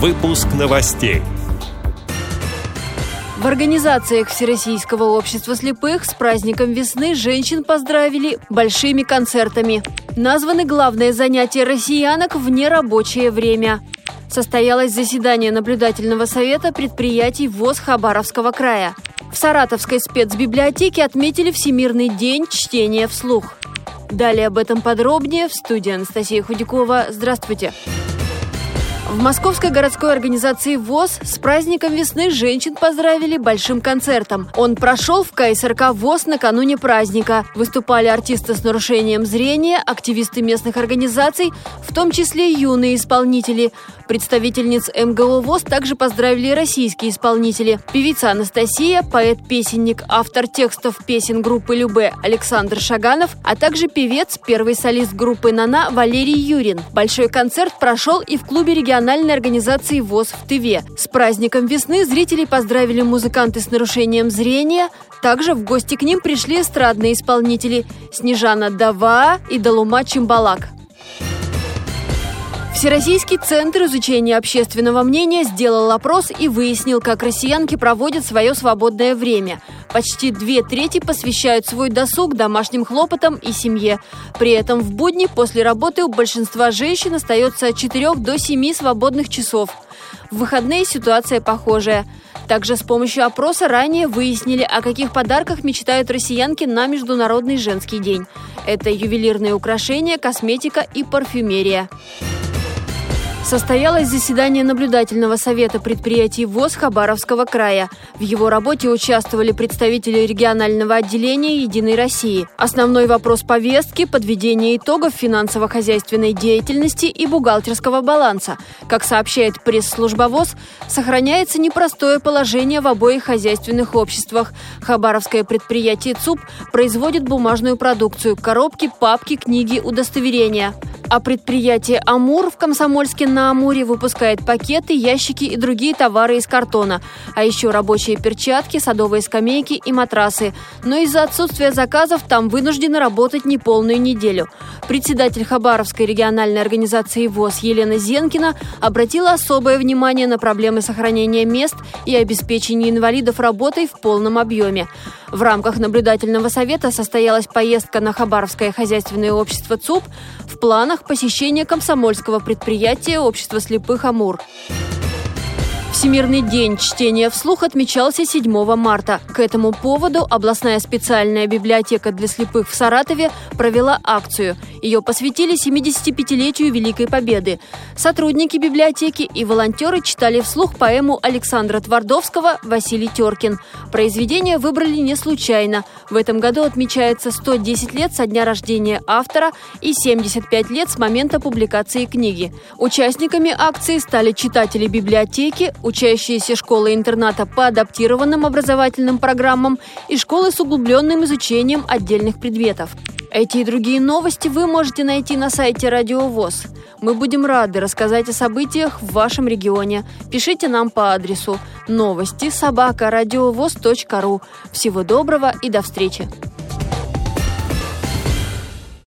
Выпуск новостей. В организациях Всероссийского общества слепых с праздником весны женщин поздравили большими концертами. Названы главные занятия россиянок в нерабочее время. Состоялось заседание наблюдательного совета предприятий ВОЗ Хабаровского края. В Саратовской спецбиблиотеке отметили Всемирный день чтения вслух. Далее об этом подробнее в студии Анастасия Худякова. Здравствуйте! Здравствуйте! В Московской городской организации ВОЗ с праздником весны женщин поздравили большим концертом. Он прошел в КСРК ВОЗ накануне праздника. Выступали артисты с нарушением зрения, активисты местных организаций, в том числе юные исполнители. Представительниц МГО ВОЗ также поздравили российские исполнители. Певица Анастасия, поэт-песенник, автор текстов песен группы Любе Александр Шаганов, а также певец, первый солист группы «Нана» Валерий Юрин. Большой концерт прошел и в клубе регионального региональной организации ВОЗ в Тыве. С праздником весны зрителей поздравили музыканты с нарушением зрения. Также в гости к ним пришли эстрадные исполнители Снежана Дава и Далума Чимбалак. Всероссийский центр изучения общественного мнения сделал опрос и выяснил, как россиянки проводят свое свободное время. Почти две трети посвящают свой досуг домашним хлопотам и семье. При этом в будни после работы у большинства женщин остается от 4 до 7 свободных часов. В выходные ситуация похожая. Также с помощью опроса ранее выяснили, о каких подарках мечтают россиянки на Международный женский день. Это ювелирные украшения, косметика и парфюмерия. Состоялось заседание наблюдательного совета предприятий ВОЗ Хабаровского края. В его работе участвовали представители регионального отделения «Единой России». Основной вопрос повестки – подведение итогов финансово-хозяйственной деятельности и бухгалтерского баланса. Как сообщает пресс-служба ВОЗ, сохраняется непростое положение в обоих хозяйственных обществах. Хабаровское предприятие ЦУП производит бумажную продукцию – коробки, папки, книги, удостоверения. А предприятие «Амур» в Комсомольске на Амуре выпускает пакеты, ящики и другие товары из картона. А еще рабочие перчатки, садовые скамейки и матрасы. Но из-за отсутствия заказов там вынуждены работать неполную неделю. Председатель Хабаровской региональной организации ВОЗ Елена Зенкина обратила особое внимание на проблемы сохранения мест и обеспечения инвалидов работой в полном объеме. В рамках наблюдательного совета состоялась поездка на Хабаровское хозяйственное общество ЦУП. В планах посещение комсомольского предприятия общества слепых «Амур». Всемирный день чтения вслух отмечался 7 марта. К этому поводу областная специальная библиотека для слепых в Саратове провела акцию. Ее посвятили 75-летию Великой Победы. Сотрудники библиотеки и волонтеры читали вслух поэму Александра Твардовского «Василий Теркин». Произведение выбрали не случайно. В этом году отмечается 110 лет со дня рождения автора и 75 лет с момента публикации книги. Участниками акции стали читатели библиотеки, учащиеся школы-интерната по адаптированным образовательным программам и школы с углубленным изучением отдельных предметов. Эти и другие новости вы можете найти на сайте Радио ВОЗ. Мы будем рады рассказать о событиях в вашем регионе. Пишите нам по адресу новости собака ру. Всего доброго и до встречи!